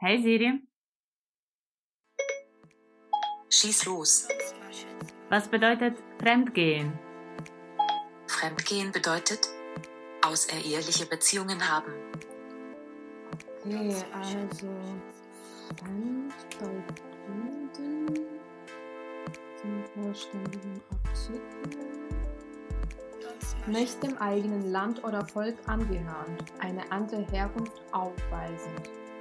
Hey Siri. Schieß los. Was bedeutet Fremdgehen? Fremdgehen bedeutet außereheliche Beziehungen haben. Okay, also Fremd bei Fremden zum vollständigen Absichten. Nicht dem eigenen Land oder Volk angehörend, eine andere Herkunft aufweisend,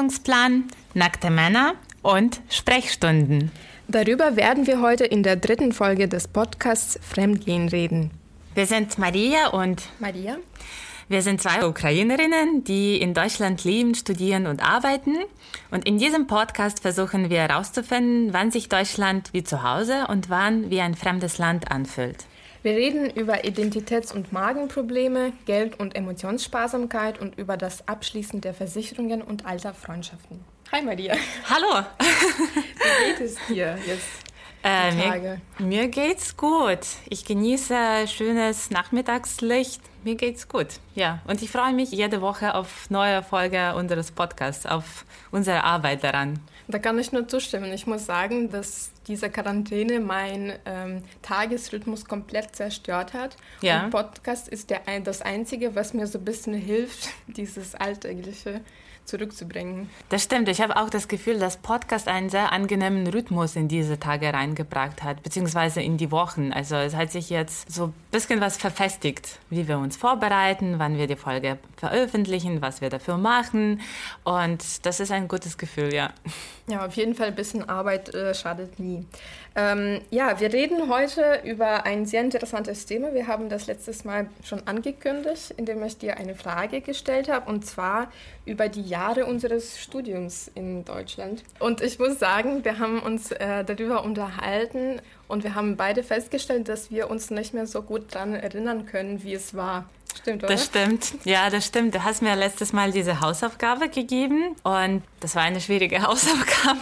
Vorlesungsplan, nackte Männer und Sprechstunden. Darüber werden wir heute in der dritten Folge des Podcasts Fremdgehen reden. Wir sind Maria und Maria. Wir sind zwei Ukrainerinnen, die in Deutschland leben, studieren und arbeiten. Und in diesem Podcast versuchen wir herauszufinden, wann sich Deutschland wie zu Hause und wann wie ein fremdes Land anfühlt. Wir reden über Identitäts- und Magenprobleme, Geld- und Emotionssparsamkeit und über das Abschließen der Versicherungen und alter Freundschaften. Hi Maria. Hallo. Wie geht es dir jetzt? Äh, mir, mir, geht's gut. Ich genieße schönes Nachmittagslicht. Mir geht's gut. Ja, und ich freue mich jede Woche auf neue Folge unseres Podcasts, auf unsere Arbeit daran. Da kann ich nur zustimmen. Ich muss sagen, dass diese Quarantäne meinen ähm, Tagesrhythmus komplett zerstört hat. Ja. Und Podcast ist der, das Einzige, was mir so ein bisschen hilft, dieses Alltägliche zurückzubringen. Das stimmt. Ich habe auch das Gefühl, dass Podcast einen sehr angenehmen Rhythmus in diese Tage reingebracht hat, beziehungsweise in die Wochen. Also es hat sich jetzt so ein bisschen was verfestigt, wie wir uns vorbereiten, wann wir die Folge veröffentlichen, was wir dafür machen. Und das ist ein gutes Gefühl, ja. Ja, auf jeden Fall ein bisschen Arbeit äh, schadet nie. Ähm, ja, wir reden heute über ein sehr interessantes Thema. Wir haben das letztes Mal schon angekündigt, indem ich dir eine Frage gestellt habe, und zwar über die Jahre unseres Studiums in Deutschland. Und ich muss sagen, wir haben uns äh, darüber unterhalten und wir haben beide festgestellt, dass wir uns nicht mehr so gut daran erinnern können, wie es war. Stimmt, oder? Das stimmt. Ja, das stimmt. Du hast mir letztes Mal diese Hausaufgabe gegeben und das war eine schwierige Hausaufgabe,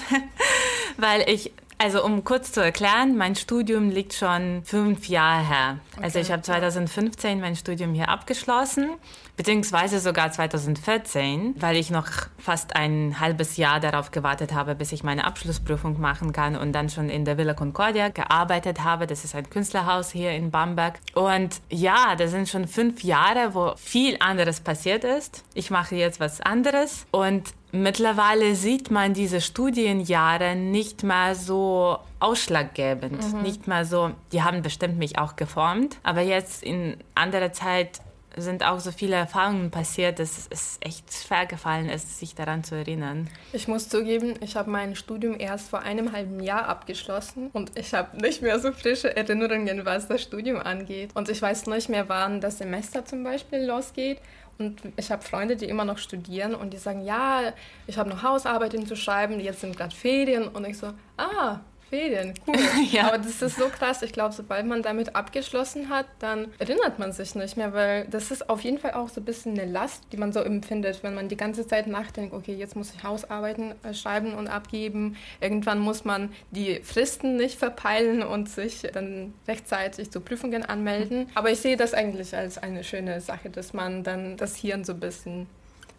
weil ich also um kurz zu erklären, mein Studium liegt schon fünf Jahre her. Okay. Also ich habe 2015 mein Studium hier abgeschlossen, beziehungsweise sogar 2014, weil ich noch fast ein halbes Jahr darauf gewartet habe, bis ich meine Abschlussprüfung machen kann und dann schon in der Villa Concordia gearbeitet habe. Das ist ein Künstlerhaus hier in Bamberg. Und ja, das sind schon fünf Jahre, wo viel anderes passiert ist. Ich mache jetzt was anderes und Mittlerweile sieht man diese Studienjahre nicht mehr so ausschlaggebend, mhm. nicht mehr so, die haben bestimmt mich auch geformt, aber jetzt in anderer Zeit sind auch so viele Erfahrungen passiert, dass es echt schwer gefallen ist, sich daran zu erinnern. Ich muss zugeben, ich habe mein Studium erst vor einem halben Jahr abgeschlossen und ich habe nicht mehr so frische Erinnerungen, was das Studium angeht. Und ich weiß nicht mehr, wann das Semester zum Beispiel losgeht. Und ich habe Freunde, die immer noch studieren und die sagen, ja, ich habe noch Hausarbeiten zu schreiben, jetzt sind gerade Ferien. Und ich so, ah, Ferien, cool. ja. Aber das ist so krass. Ich glaube, sobald man damit abgeschlossen hat, dann erinnert man sich nicht mehr, weil das ist auf jeden Fall auch so ein bisschen eine Last, die man so empfindet, wenn man die ganze Zeit nachdenkt, okay, jetzt muss ich Hausarbeiten äh, schreiben und abgeben. Irgendwann muss man die Fristen nicht verpeilen und sich dann rechtzeitig zu Prüfungen anmelden. Aber ich sehe das eigentlich als eine schöne Sache, dass man dann das Hirn so ein bisschen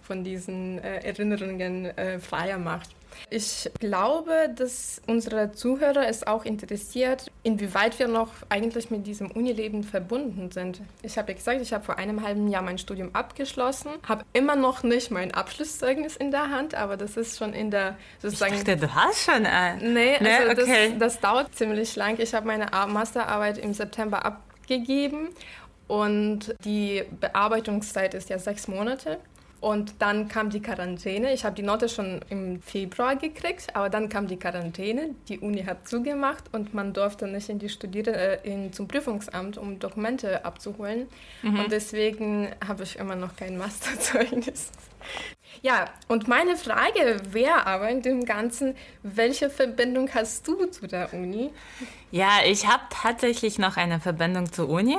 von diesen äh, Erinnerungen äh, freier macht. Ich glaube, dass unsere Zuhörer es auch interessiert, inwieweit wir noch eigentlich mit diesem Unileben verbunden sind. Ich habe ja gesagt, ich habe vor einem halben Jahr mein Studium abgeschlossen, habe immer noch nicht mein Abschlusszeugnis in der Hand, aber das ist schon in der sozusagen. Ich dachte, du hast schon ein. Nee, also nee, okay. das, das dauert ziemlich lang. Ich habe meine Masterarbeit im September abgegeben und die Bearbeitungszeit ist ja sechs Monate. Und dann kam die Quarantäne. Ich habe die Note schon im Februar gekriegt, aber dann kam die Quarantäne. Die Uni hat zugemacht und man durfte nicht in die Studieren äh, in, zum Prüfungsamt, um Dokumente abzuholen. Mhm. Und deswegen habe ich immer noch kein Masterzeugnis. Ja, und meine Frage wäre aber in dem Ganzen, welche Verbindung hast du zu der Uni? Ja, ich habe tatsächlich noch eine Verbindung zur Uni,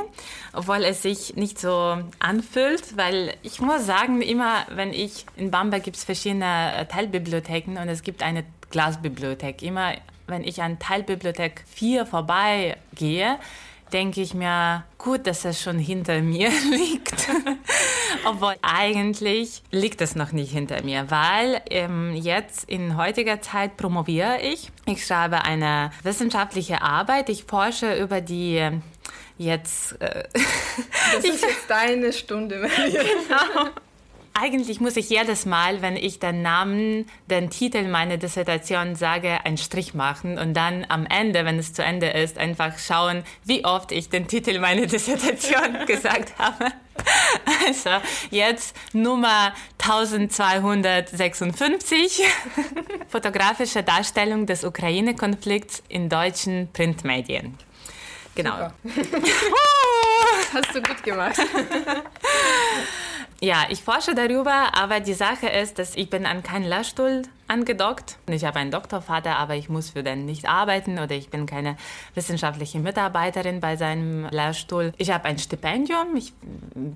obwohl es sich nicht so anfühlt, weil ich muss sagen, immer wenn ich in Bamberg gibt es verschiedene äh, Teilbibliotheken und es gibt eine Glasbibliothek. Immer wenn ich an Teilbibliothek 4 vorbeigehe, denke ich mir, gut, dass es schon hinter mir liegt. Obwohl eigentlich liegt es noch nicht hinter mir, weil ähm, jetzt in heutiger Zeit promoviere ich. Ich schreibe eine wissenschaftliche Arbeit. Ich forsche über die ähm, jetzt. Äh, das ist jetzt deine Stunde, Maria. Genau eigentlich muss ich jedes Mal, wenn ich den Namen, den Titel meiner Dissertation sage, einen Strich machen und dann am Ende, wenn es zu Ende ist, einfach schauen, wie oft ich den Titel meiner Dissertation gesagt habe. Also jetzt Nummer 1256, fotografische Darstellung des Ukraine-Konflikts in deutschen Printmedien. Genau. Hast du gut gemacht. Ja, ich forsche darüber, aber die Sache ist, dass ich bin an keinen Lehrstuhl angedockt. Ich habe einen Doktorvater, aber ich muss für den nicht arbeiten oder ich bin keine wissenschaftliche Mitarbeiterin bei seinem Lehrstuhl. Ich habe ein Stipendium, ich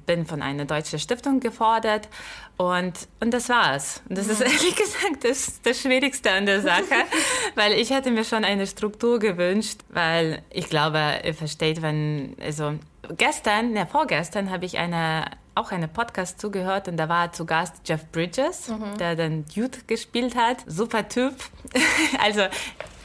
bin von einer deutschen Stiftung gefordert und, und das war's. Und das ist ehrlich gesagt das, das Schwierigste an der Sache, weil ich hätte mir schon eine Struktur gewünscht, weil ich glaube, ihr versteht, wenn, also gestern, ne, vorgestern habe ich eine auch einen Podcast zugehört und da war zu Gast Jeff Bridges, mhm. der den Dude gespielt hat. Super Typ. also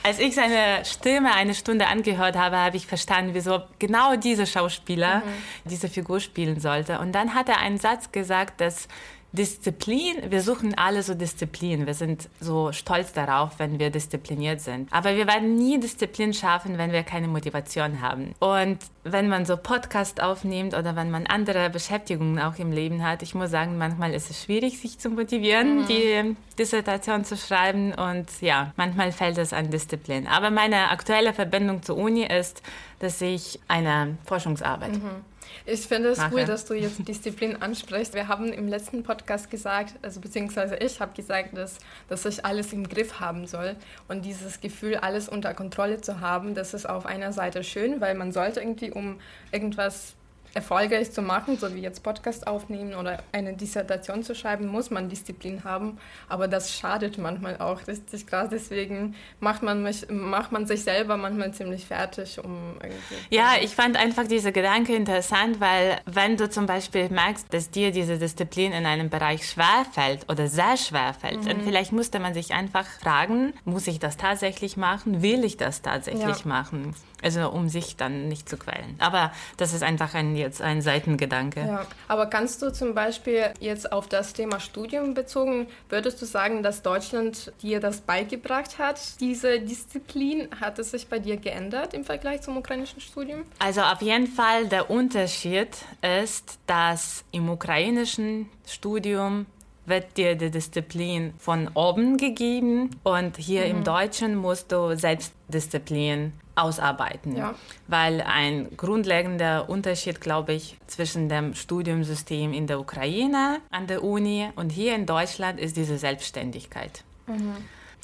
als ich seine Stimme eine Stunde angehört habe, habe ich verstanden, wieso genau dieser Schauspieler mhm. diese Figur spielen sollte. Und dann hat er einen Satz gesagt, dass Disziplin, wir suchen alle so Disziplin. Wir sind so stolz darauf, wenn wir diszipliniert sind. Aber wir werden nie Disziplin schaffen, wenn wir keine Motivation haben. Und wenn man so Podcast aufnimmt oder wenn man andere Beschäftigungen auch im Leben hat, ich muss sagen, manchmal ist es schwierig, sich zu motivieren, mhm. die Dissertation zu schreiben. Und ja, manchmal fällt es an Disziplin. Aber meine aktuelle Verbindung zur Uni ist, dass ich eine Forschungsarbeit mhm. Ich finde es cool, dass du jetzt Disziplin ansprichst. Wir haben im letzten Podcast gesagt, also beziehungsweise ich habe gesagt, dass, dass ich alles im Griff haben soll. Und dieses Gefühl, alles unter Kontrolle zu haben, das ist auf einer Seite schön, weil man sollte irgendwie, um irgendwas erfolgreich zu machen, so wie jetzt Podcast aufnehmen oder eine Dissertation zu schreiben, muss man Disziplin haben. Aber das schadet manchmal auch richtig krass. Deswegen macht man, mich, macht man sich selber manchmal ziemlich fertig, um irgendwie. Ja, ich fand einfach diese Gedanke interessant, weil wenn du zum Beispiel merkst, dass dir diese Disziplin in einem Bereich schwer fällt oder sehr schwer fällt, mhm. dann vielleicht musste man sich einfach fragen, muss ich das tatsächlich machen? Will ich das tatsächlich ja. machen? Also um sich dann nicht zu quälen. Aber das ist einfach ein, jetzt ein Seitengedanke. Ja, aber kannst du zum Beispiel jetzt auf das Thema Studium bezogen, würdest du sagen, dass Deutschland dir das beigebracht hat, diese Disziplin? Hat es sich bei dir geändert im Vergleich zum ukrainischen Studium? Also auf jeden Fall der Unterschied ist, dass im ukrainischen Studium wird dir die Disziplin von oben gegeben und hier mhm. im Deutschen musst du Selbstdisziplin ausarbeiten. Ja. Weil ein grundlegender Unterschied, glaube ich, zwischen dem Studiumsystem in der Ukraine an der Uni und hier in Deutschland ist diese Selbstständigkeit. Mhm.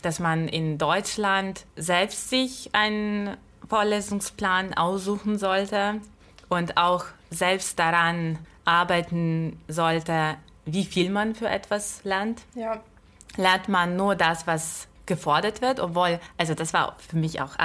Dass man in Deutschland selbst sich einen Vorlesungsplan aussuchen sollte und auch selbst daran arbeiten sollte, wie viel man für etwas lernt. Ja. Lernt man nur das, was gefordert wird, obwohl, also das war für mich auch,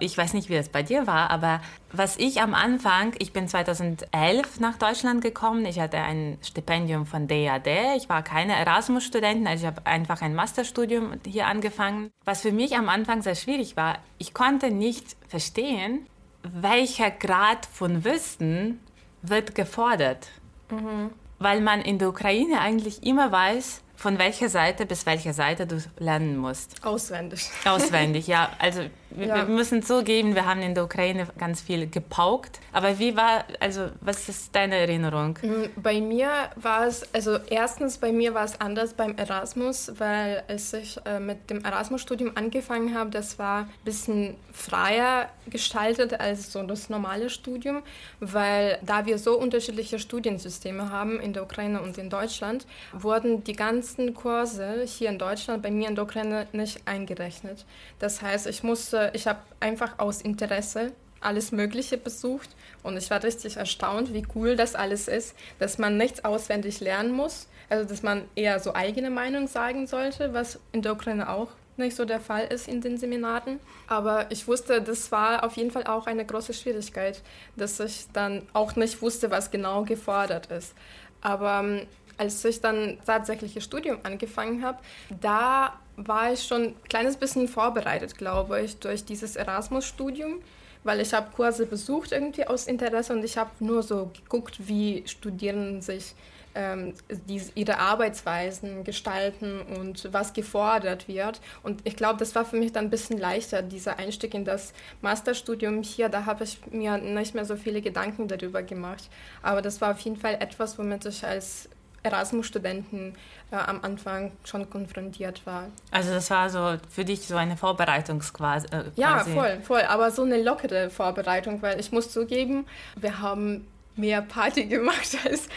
ich weiß nicht, wie das bei dir war, aber was ich am Anfang, ich bin 2011 nach Deutschland gekommen, ich hatte ein Stipendium von DAD, ich war keine Erasmus-Studentin, also ich habe einfach ein Masterstudium hier angefangen. Was für mich am Anfang sehr schwierig war, ich konnte nicht verstehen, welcher Grad von Wissen wird gefordert. Mhm weil man in der Ukraine eigentlich immer weiß, von welcher Seite bis welcher Seite du lernen musst. Auswendig. Auswendig, ja. Also wir, Ja. wir müssen zugeben, wir haben in der Ukraine ganz viel gepaukt. Aber wie war, also was ist deine Erinnerung? Mm, Bei mir war es, also erstens bei mir war es anders beim Erasmus, weil als ich äh, mit dem Erasmus-Studium angefangen habe, das war ein bisschen freier gestaltet als so das normale Studium, weil da wir so unterschiedliche Studiensysteme haben in der Ukraine und in Deutschland, wurden die ganzen Kurse hier in Deutschland bei mir in der Ukraine nicht eingerechnet. Das heißt, ich musste, ich habe einfach aus Interesse alles Mögliche besucht und ich war richtig erstaunt, wie cool das alles ist, dass man nichts auswendig lernen muss, also dass man eher so eigene Meinung sagen sollte, was in der Ukraine auch nicht so der Fall ist in den Seminaren. Aber ich wusste, das war auf jeden Fall auch eine große Schwierigkeit, dass ich dann auch nicht wusste, was genau gefordert ist. Aber ähm, als ich dann tatsächlich das Studium angefangen habe, da war ich schon ein kleines bisschen vorbereitet, glaube ich, durch dieses Erasmus-Studium weil ich habe Kurse besucht irgendwie aus Interesse und ich habe nur so geguckt, wie Studierenden sich ähm, die, ihre Arbeitsweisen gestalten und was gefordert wird. Und ich glaube, das war für mich dann ein bisschen leichter, dieser Einstieg in das Masterstudium hier. Da habe ich mir nicht mehr so viele Gedanken darüber gemacht. Aber das war auf jeden Fall etwas, womit ich als Erasmus-Studenten äh, am Anfang schon konfrontiert war. Also das war so für dich so eine Vorbereitungsquasi. Äh, Ja, voll, voll. Aber so eine lockere Vorbereitung, weil ich muss zugeben, wir haben mehr Party gemacht als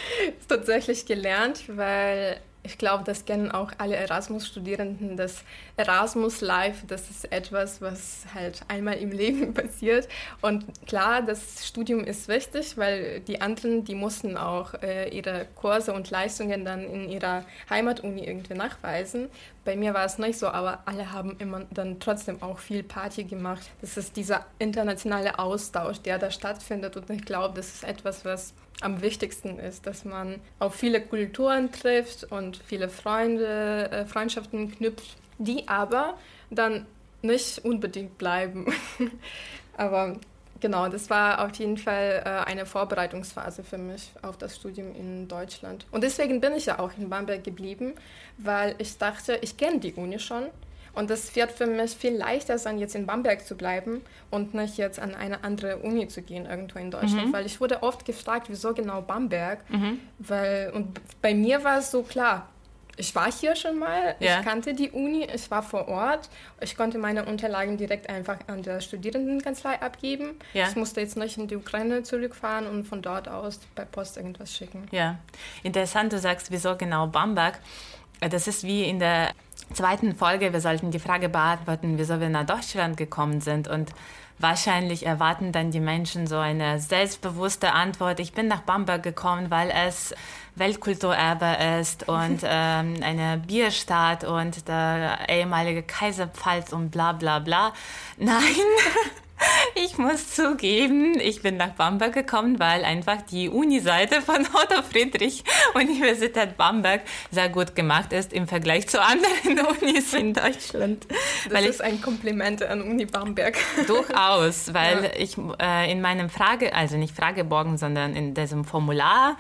tatsächlich gelernt, weil ich glaube, das kennen auch alle Erasmus-Studierenden. Das Erasmus Live, das ist etwas, was halt einmal im Leben passiert. Und klar, das Studium ist wichtig, weil die anderen, die mussten auch äh, ihre Kurse und Leistungen dann in ihrer Heimatuni irgendwie nachweisen. Bei mir war es nicht so, aber alle haben immer dann trotzdem auch viel Party gemacht. Das ist dieser internationale Austausch, der da stattfindet. Und ich glaube, das ist etwas, was am wichtigsten ist, dass man auf viele Kulturen trifft und viele Freunde, äh, Freundschaften knüpft, die aber dann nicht unbedingt bleiben. aber genau, das war auf jeden Fall äh, eine Vorbereitungsphase für mich auf das Studium in Deutschland. Und deswegen bin ich ja auch in Bamberg geblieben, weil ich dachte, ich kenne die Uni schon. Und es wird für mich viel leichter sein, jetzt in Bamberg zu bleiben und nicht jetzt an eine andere Uni zu gehen, irgendwo in Deutschland. Weil ich wurde oft gefragt, wieso genau Bamberg? Weil, und bei mir war es so klar, ich war hier schon mal, Ja. ich kannte die Uni, ich war vor Ort, ich konnte meine Unterlagen direkt einfach an der Studierendenkanzlei abgeben. Ja. Ich musste jetzt nicht in die Ukraine zurückfahren und von dort aus bei Post irgendwas schicken. Ja, interessant, du sagst, wieso genau Bamberg. Das ist wie in der zweiten Folge, wir sollten die Frage beantworten, wieso wir nach Deutschland gekommen sind. Und wahrscheinlich erwarten dann die Menschen so eine selbstbewusste Antwort. Ich bin nach Bamberg gekommen, weil es Weltkulturerbe ist und ähm, eine Bierstadt und der ehemalige Kaiserpfalz und bla bla bla. Nein. Ich muss zugeben, ich bin nach Bamberg gekommen, weil einfach die Uni-Seite von Otto Friedrich Universität Bamberg sehr gut gemacht ist im Vergleich zu anderen Unis in Deutschland. Das weil ich ist ein Kompliment an Uni Bamberg. durchaus, weil Ja. ich äh, in meinem Frage, also nicht Fragebogen, sondern in diesem Formular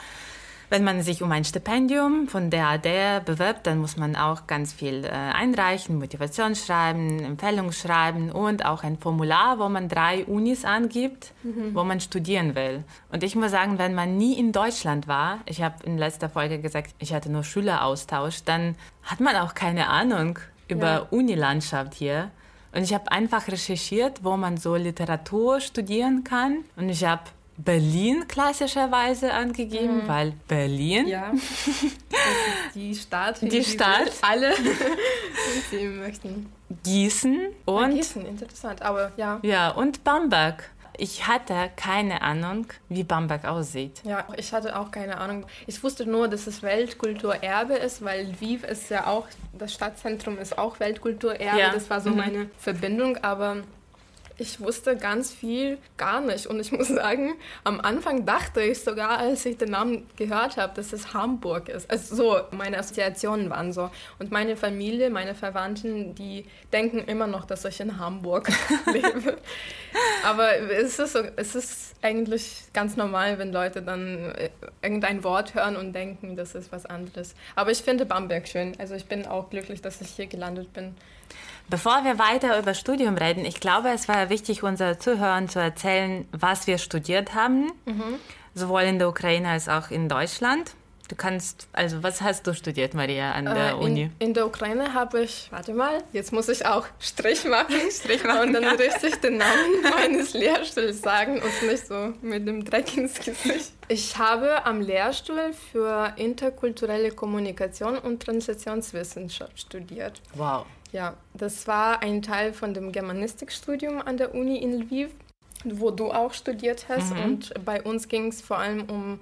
wenn man sich um ein Stipendium von der AD bewirbt, dann muss man auch ganz viel äh, einreichen, Motivationsschreiben, Empfehlungsschreiben und auch ein Formular, wo man drei Unis angibt, wo man studieren will. Und ich muss sagen, wenn man nie in Deutschland war, ich habe in letzter Folge gesagt, ich hatte nur Schüleraustausch, dann hat man auch keine Ahnung über Ja. Unilandschaft hier. Und ich habe einfach recherchiert, wo man so Literatur studieren kann. Und ich habe Berlin klassischerweise angegeben, weil Berlin. Ja, das ist die Stadt, in Die Stadt. alle sie möchten. Gießen Und und Gießen, interessant, aber ja. ja und Bamberg. Ich hatte keine Ahnung, wie Bamberg aussieht. Ja, ich hatte auch keine Ahnung. Ich wusste nur, dass es Weltkulturerbe ist, weil Lviv ist ja auch, das Stadtzentrum ist auch Weltkulturerbe. Ja. Das war so Mhm. meine Verbindung, aber ich wusste ganz viel gar nicht. Und ich muss sagen, am Anfang dachte ich sogar, als ich den Namen gehört habe, dass es Hamburg ist. Also so, meine Assoziationen waren so. Und meine Familie, meine Verwandten, die denken immer noch, dass ich in Hamburg lebe. Aber es ist, so, es ist eigentlich ganz normal, wenn Leute dann äh, irgendein Wort hören und denken, das ist was anderes. Aber ich finde Bamberg schön. Also ich bin auch glücklich, dass ich hier gelandet bin. Bevor wir weiter über Studium reden, ich glaube, es war wichtig, unseren Zuhörern zu erzählen, was wir studiert haben, mhm. sowohl in der Ukraine als auch in Deutschland. Du kannst, also was hast du studiert, Maria, an der äh, in, Uni? In der Ukraine habe ich, warte mal, jetzt muss ich auch Strich machen. Strich machen und dann ja. richtig den Namen meines Lehrstuhls sagen und nicht so mit dem Dreck ins Gesicht. Ich habe am Lehrstuhl für interkulturelle Kommunikation und Transitionswissenschaft studiert. Wow. Ja, das war ein Teil von dem Germanistikstudium an der Uni in Lviv, wo du auch studiert hast. Mhm. Und bei uns ging es vor allem um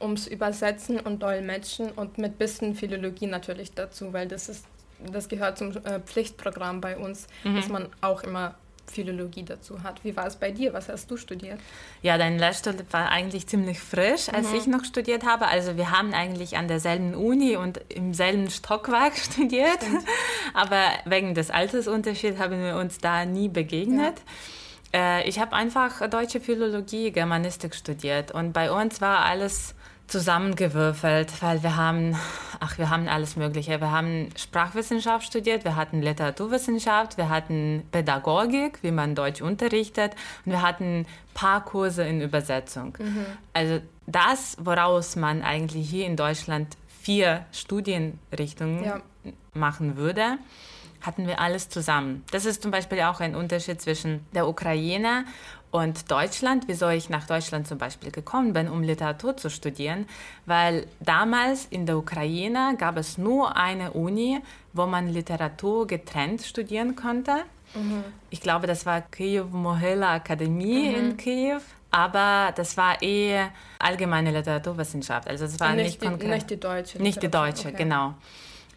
ums Übersetzen und Dolmetschen und mit bisschen Philologie natürlich dazu, weil das ist das gehört zum äh, Pflichtprogramm bei uns, mhm. dass man auch immer Philologie dazu hat. Wie war es bei dir? Was hast du studiert? Ja, dein Lehrstuhl war eigentlich ziemlich frisch, als mhm. ich noch studiert habe. Also wir haben eigentlich an derselben Uni und im selben Stockwerk studiert. Stimmt. Aber wegen des Altersunterschieds haben wir uns da nie begegnet. Ja. Äh, ich habe einfach deutsche Philologie, Germanistik studiert und bei uns war alles zusammengewürfelt, weil wir haben, ach, wir haben alles Mögliche. Wir haben Sprachwissenschaft studiert, wir hatten Literaturwissenschaft, wir hatten Pädagogik, wie man Deutsch unterrichtet, und wir hatten ein paar Kurse in Übersetzung. Mhm. Also das, woraus man eigentlich hier in Deutschland vier Studienrichtungen ja. machen würde, hatten wir alles zusammen. Das ist zum Beispiel auch ein Unterschied zwischen der Ukraine und Deutschland, wieso ich nach Deutschland zum Beispiel gekommen bin, um Literatur zu studieren, weil damals in der Ukraine gab es nur eine Uni, wo man Literatur getrennt studieren konnte. Mhm. Ich glaube, das war Kiew Mohila Akademie mhm. in Kiew. Aber das war eh allgemeine Literaturwissenschaft. Also es war nicht, nicht, die, nicht die deutsche. Nicht die deutsche, okay. genau.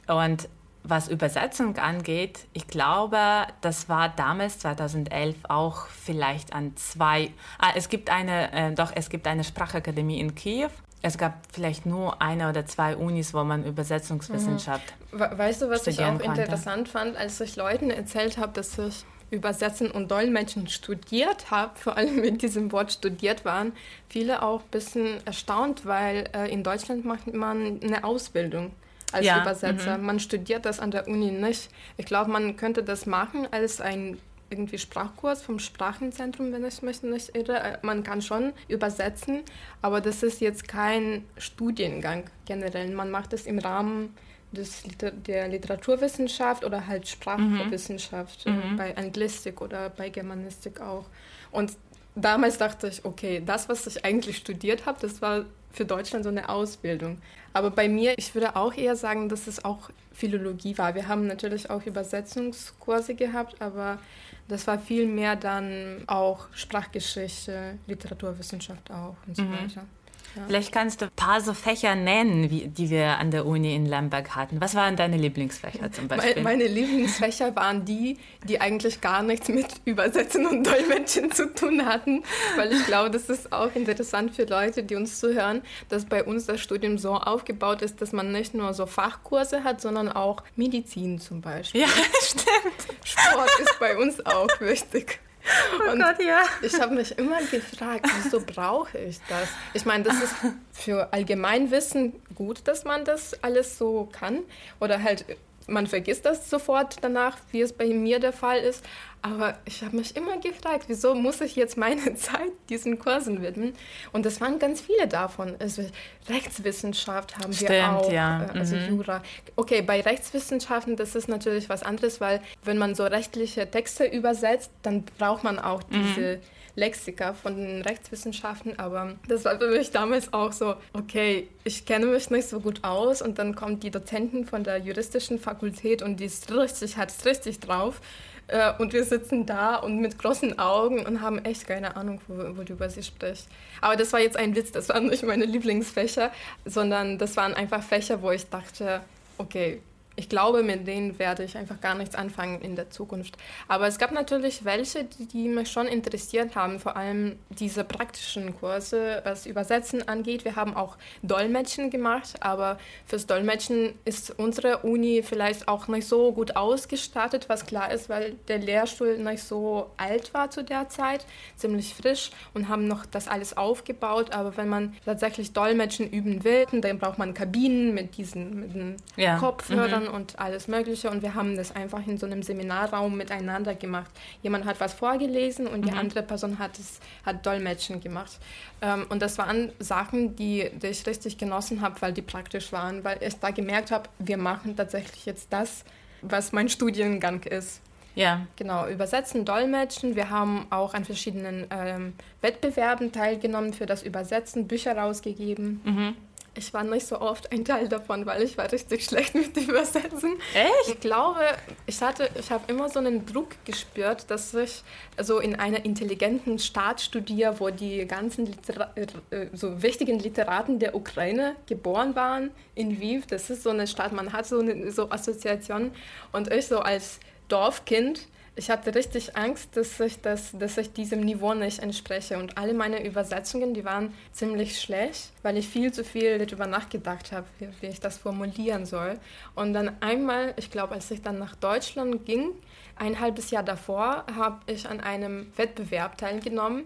Und was Übersetzung angeht, ich glaube, das war damals 2011 auch vielleicht an zwei. Ah, es gibt eine, äh, doch es gibt eine Sprachakademie in Kiew. Es gab vielleicht nur eine oder zwei Unis, wo man Übersetzungswissenschaft. Mhm. Weißt du, was ich auch konnte? interessant fand, als ich Leuten erzählt habe, dass ich Übersetzen und Dolmetschen studiert habe, vor allem mit diesem Wort studiert waren, viele auch ein bisschen erstaunt, weil äh, in Deutschland macht man eine Ausbildung als ja. Übersetzer. Mhm. Man studiert das an der Uni nicht. Ich glaube, man könnte das machen als ein irgendwie Sprachkurs vom Sprachenzentrum, wenn ich mich nicht irre. Äh, man kann schon übersetzen, aber das ist jetzt kein Studiengang generell. Man macht es im Rahmen des, der Literaturwissenschaft oder halt Sprachwissenschaft, mhm. mhm. bei Anglistik oder bei Germanistik auch. Und damals dachte ich, okay, das, was ich eigentlich studiert habe, das war für Deutschland so eine Ausbildung. Aber bei mir, ich würde auch eher sagen, dass es auch Philologie war. Wir haben natürlich auch Übersetzungskurse gehabt, aber das war viel mehr dann auch Sprachgeschichte, Literaturwissenschaft auch und so mhm. weiter. Ja. Vielleicht kannst du ein paar so Fächer nennen, wie, die wir an der Uni in Lemberg hatten. Was waren deine Lieblingsfächer zum Beispiel? Meine, Lieblingsfächer waren die, die eigentlich gar nichts mit Übersetzen und Dolmetschen zu tun hatten, weil ich glaube, das ist auch interessant für Leute, die uns zuhören, dass bei uns das Studium so aufgebaut ist, dass man nicht nur so Fachkurse hat, sondern auch Medizin zum Beispiel. Ja, stimmt. Sport ist bei uns auch wichtig. Oh und Gott, ja. Ich habe mich immer gefragt, wieso brauche ich das? Ich meine, das ist für Allgemeinwissen gut, dass man das alles so kann. Oder halt man vergisst das sofort danach, wie es bei mir der Fall ist. Aber ich habe mich immer gefragt, wieso muss ich jetzt meine Zeit diesen Kursen widmen? Und es waren ganz viele davon. Also Rechtswissenschaft haben Stimmt, wir auch, ja. Äh, also mhm. Jura. Okay, bei Rechtswissenschaften, das ist natürlich was anderes, weil wenn man so rechtliche Texte übersetzt, dann braucht man auch mhm. diese... Mhm Lexika von den Rechtswissenschaften, aber das war für mich damals auch so, okay, ich kenne mich nicht so gut aus und dann kommt die Dozentin von der juristischen Fakultät und die ist richtig, hat es richtig drauf. Äh, und wir sitzen da und mit großen Augen und haben echt keine Ahnung, worüber sie spricht. Aber das war jetzt ein Witz, das waren nicht meine Lieblingsfächer, sondern das waren einfach Fächer, wo ich dachte, okay, ich glaube, mit denen werde ich einfach gar nichts anfangen in der Zukunft. Aber es gab natürlich welche, die, die mich schon interessiert haben, vor allem diese praktischen Kurse, was Übersetzen angeht. Wir haben auch Dolmetschen gemacht, aber fürs Dolmetschen ist unsere Uni vielleicht auch nicht so gut ausgestattet, was klar ist, weil der Lehrstuhl nicht so alt war zu der Zeit, ziemlich frisch und haben noch das alles aufgebaut. Aber wenn man tatsächlich Dolmetschen üben will, dann braucht man Kabinen mit diesen mit den ja. Kopfhörern. Mhm Büchern und alles Mögliche. Und wir haben das einfach in so einem Seminarraum miteinander gemacht. Jemand hat was vorgelesen und die mhm. andere Person hat es hat Dolmetschen gemacht. Ähm, und das waren Sachen, die, die ich richtig genossen habe, weil die praktisch waren, weil ich da gemerkt habe, wir machen tatsächlich jetzt das, was mein Studiengang ist. Ja. Genau, übersetzen, dolmetschen. Wir haben auch an verschiedenen ähm, Wettbewerben teilgenommen für das Übersetzen, Bücher rausgegeben. Mhm. Ich war nicht so oft ein Teil davon, weil ich war richtig schlecht mit dem Übersetzen. Echt? Ich glaube, ich hatte, ich habe immer so einen Druck gespürt, dass ich so in einer intelligenten Stadt studiere, wo die ganzen Litera äh, so wichtigen Literaten der Ukraine geboren waren, in Lviv. Das ist so eine Stadt, man hat so eine so Assoziation. Und ich so als Dorfkind ich hatte richtig Angst, dass ich, das, dass ich diesem Niveau nicht entspreche. Und alle meine Übersetzungen, die waren ziemlich schlecht, weil ich viel zu viel darüber nachgedacht habe, wie, wie ich das formulieren soll. Und dann einmal, ich glaube, als ich dann nach Deutschland ging, ein halbes Jahr davor, habe ich an einem Wettbewerb teilgenommen.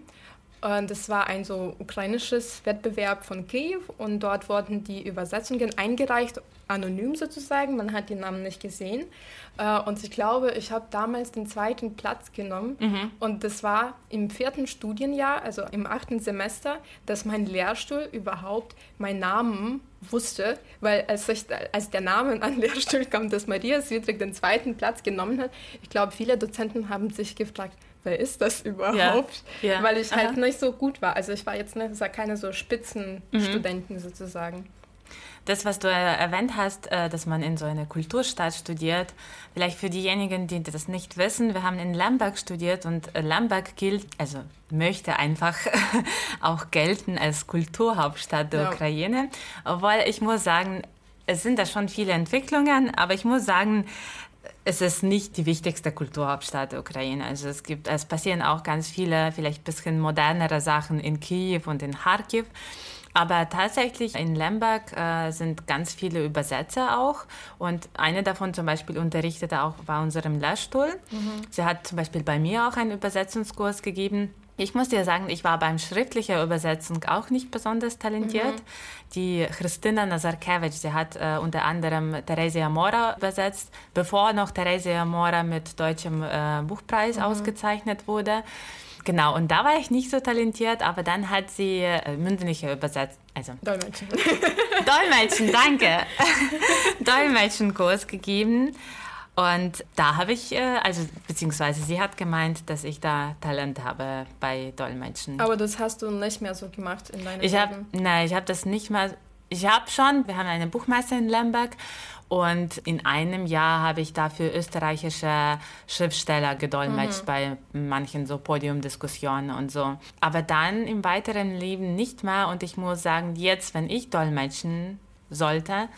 Und das war ein so ukrainisches Wettbewerb von Kiew und dort wurden die Übersetzungen eingereicht, anonym sozusagen. Man hat die Namen nicht gesehen. Äh, und ich glaube, ich habe damals den zweiten Platz genommen. Mhm. Und das war im vierten Studienjahr, also im achten Semester, dass mein Lehrstuhl überhaupt meinen Namen wusste, weil als, ich, als der Name an Lehrstuhl kam, dass Maria Swiedrig den zweiten Platz genommen hat, ich glaube, viele Dozenten haben sich gefragt, wer ist das überhaupt? Ja. Ja. Weil ich halt Aha. nicht so gut war. Also ich war jetzt nicht, keine so Spitzenstudenten mhm. sozusagen das, was du erwähnt hast, äh, dass man in so einer Kulturstadt studiert, vielleicht für diejenigen, die das nicht wissen, wir haben in Lemberg studiert und Lemberg gilt, also möchte einfach auch gelten als Kulturhauptstadt der ja. Ukraine, obwohl ich muss sagen, es sind da schon viele Entwicklungen, aber ich muss sagen, es ist nicht die wichtigste Kulturhauptstadt der Ukraine. Also es gibt, es passieren auch ganz viele, vielleicht ein bisschen modernere Sachen in Kiew und in Kharkiv. Aber tatsächlich in Lemberg äh, sind ganz viele Übersetzer auch. Und eine davon zum Beispiel unterrichtete auch bei unserem Lehrstuhl. Mhm. Sie hat zum Beispiel bei mir auch einen Übersetzungskurs gegeben. Ich muss dir sagen, ich war beim schriftlicher Übersetzung auch nicht besonders talentiert. Mhm. Die Christina Nazarkevich, sie hat äh, unter anderem Theresia Mora übersetzt, bevor noch Theresia Mora mit deutschem äh, Buchpreis mhm. ausgezeichnet wurde. Genau, und da war ich nicht so talentiert, aber dann hat sie äh, mündliche übersetzt. Also Dolmetschen. Dolmetschen, danke. Dolmetschenkurs gegeben. Und da habe ich, äh, also beziehungsweise sie hat gemeint, dass ich da Talent habe bei Dolmetschen. Aber das hast du nicht mehr so gemacht in deinem ich hab, Leben? Nein, ich habe das nicht mehr. Ich habe schon, wir haben eine Buchmeister in Lemberg und in einem Jahr habe ich dafür österreichische Schriftsteller gedolmetscht mhm. bei manchen so Podiumdiskussionen und so. Aber dann im weiteren Leben nicht mehr. Und ich muss sagen, jetzt, wenn ich dolmetschen sollte,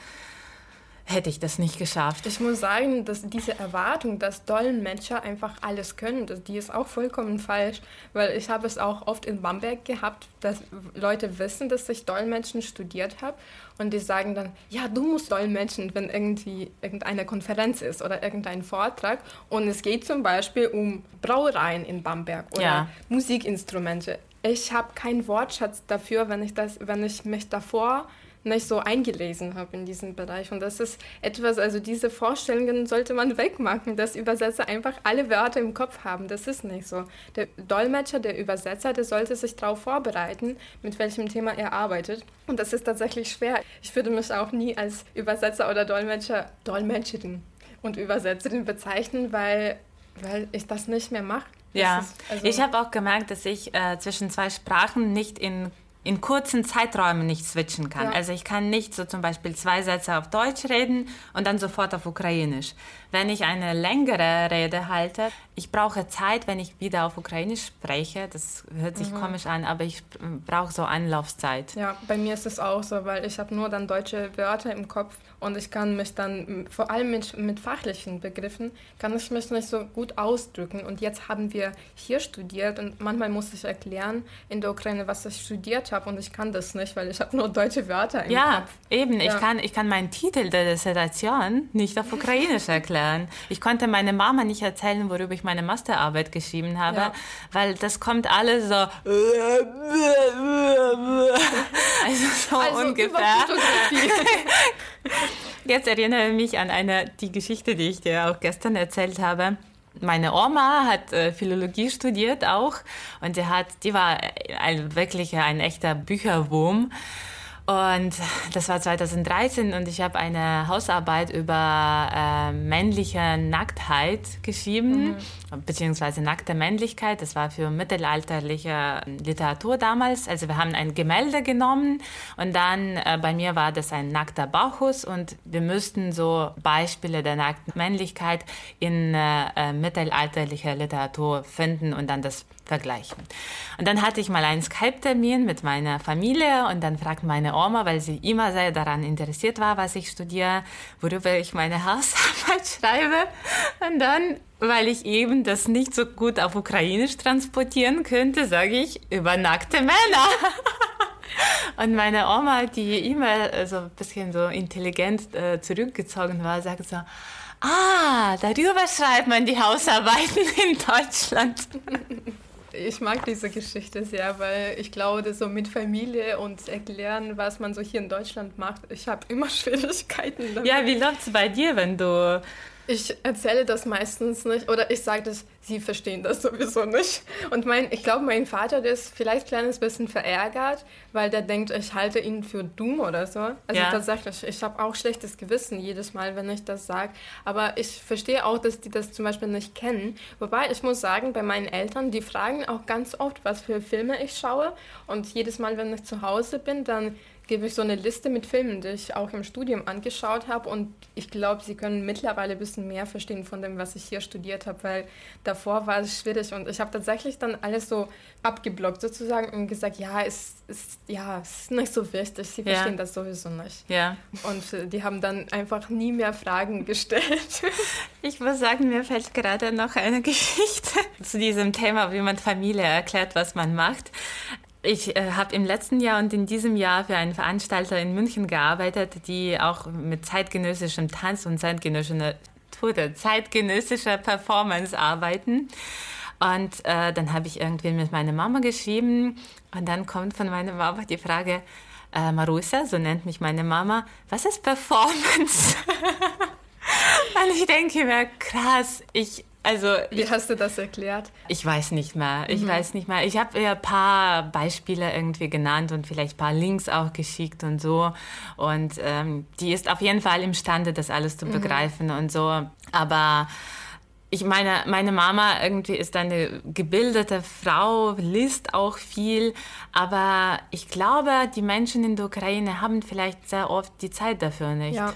hätte ich das nicht geschafft. Ich muss sagen, dass diese Erwartung, dass Dolmetscher einfach alles können, die ist auch vollkommen falsch, weil ich habe es auch oft in Bamberg gehabt, dass Leute wissen, dass ich Dolmetschen studiert habe und die sagen dann, ja, du musst Dolmetschen, wenn irgendwie irgendeine Konferenz ist oder irgendein Vortrag und es geht zum Beispiel um Brauereien in Bamberg oder ja. Musikinstrumente. Ich habe keinen Wortschatz dafür, wenn ich das, wenn ich mich davor nicht so eingelesen habe in diesem Bereich. Und das ist etwas, also diese Vorstellungen sollte man wegmachen, dass Übersetzer einfach alle Wörter im Kopf haben. Das ist nicht so. Der Dolmetscher, der Übersetzer, der sollte sich darauf vorbereiten, mit welchem Thema er arbeitet. Und das ist tatsächlich schwer. Ich würde mich auch nie als Übersetzer oder Dolmetscher, Dolmetscherin und Übersetzerin bezeichnen, weil, weil ich das nicht mehr mache. Ja, also ich habe auch gemerkt, dass ich äh, zwischen zwei Sprachen nicht in in kurzen Zeiträumen nicht switchen kann. Ja. Also ich kann nicht so zum Beispiel zwei Sätze auf Deutsch reden und dann sofort auf Ukrainisch. Wenn ich eine längere Rede halte, ich brauche Zeit, wenn ich wieder auf Ukrainisch spreche. Das hört sich komisch an, aber ich brauche so Anlaufzeit. Ja, bei mir ist es auch so, weil ich habe nur dann deutsche Wörter im Kopf und ich kann mich dann, vor allem mit, mit fachlichen Begriffen, kann ich mich nicht so gut ausdrücken. Und jetzt haben wir hier studiert und manchmal muss ich erklären in der Ukraine, was ich studiert habe und ich kann das nicht, weil ich habe nur deutsche Wörter im Ja, Kopf. eben. Ich, Ja. kann, ich kann meinen Titel der Dissertation nicht auf Ukrainisch erklären. Ich konnte meiner Mama nicht erzählen, worüber ich meine Masterarbeit geschrieben habe, Ja. weil das kommt alles so. Also so Also ungefähr. Jetzt erinnere ich mich an eine, die Geschichte, die ich dir auch gestern erzählt habe. Meine Oma hat äh, Philologie studiert auch und sie hat, die war ein, wirklich ein echter Bücherwurm. Und das war 2013 und ich habe eine Hausarbeit über äh, männliche Nacktheit geschrieben, beziehungsweise nackte Männlichkeit. Das war für mittelalterliche Literatur damals. Also wir haben ein Gemälde genommen und dann äh, bei mir war das ein nackter Bauchus und wir müssten so Beispiele der nackten Männlichkeit in äh, äh, mittelalterlicher Literatur finden und dann das vergleichen. Und dann hatte ich mal einen Skype-Termin mit meiner Familie und dann fragt meine Oma, weil sie immer sehr daran interessiert war, was ich studiere, worüber ich meine Hausarbeit schreibe. Und dann, weil ich eben das nicht so gut auf Ukrainisch transportieren könnte, sage ich über nackte Männer. Und meine Oma, die immer so ein bisschen so intelligent äh, zurückgezogen war, sagt so, ah, darüber schreibt man die Hausarbeiten in Deutschland. Ich mag diese Geschichte sehr, weil ich glaube, so mit Familie und erklären, was man so hier in Deutschland macht, ich habe immer Schwierigkeiten damit. Ja, wie läuft's bei dir, wenn du Ich erzähle das meistens nicht oder ich sage das, sie verstehen das sowieso nicht. Und mein, ich glaube, mein Vater der ist vielleicht ein kleines bisschen verärgert, weil der denkt, ich halte ihn für dumm oder so. Also Ja. tatsächlich, ich habe auch schlechtes Gewissen jedes Mal, wenn ich das sage. Aber ich verstehe auch, dass die das zum Beispiel nicht kennen. Wobei ich muss sagen, bei meinen Eltern, die fragen auch ganz oft, was für Filme ich schaue. Und jedes Mal, wenn ich zu Hause bin, dann gebe ich so eine Liste mit Filmen, die ich auch im Studium angeschaut habe. Und ich glaube, sie können mittlerweile ein bisschen mehr verstehen von dem, was ich hier studiert habe, weil davor war es schwierig. Und ich habe tatsächlich dann alles so abgeblockt sozusagen und gesagt, ja, es ist, ja, es ist nicht so wichtig, sie Ja. verstehen das sowieso nicht. Ja. Und äh, die haben dann einfach nie mehr Fragen gestellt. Ich muss sagen, mir fällt gerade noch eine Geschichte zu diesem Thema, wie man Familie erklärt, was man macht. Ich äh, habe im letzten Jahr und in diesem Jahr für einen Veranstalter in München gearbeitet, die auch mit zeitgenössischem Tanz und zeitgenössischer, zeitgenössischer Performance arbeiten. Und äh, dann habe ich irgendwie mit meiner Mama geschrieben und dann kommt von meiner Mama die Frage, äh, Marusa, so nennt mich meine Mama, was ist Performance? und ich denke mir, krass, ich, also Wie hast du das erklärt? ich weiß nicht mehr. Ich weiß nicht mehr. Ich habe ihr ein paar Beispiele irgendwie genannt und vielleicht ein paar Links auch geschickt und so. Und ähm, die ist auf jeden Fall imstande, das alles zu begreifen und so. Aber ich meine, meine Mama irgendwie ist eine gebildete Frau, liest auch viel, aber ich glaube, die Menschen in der Ukraine haben vielleicht sehr oft die Zeit dafür nicht. Ja.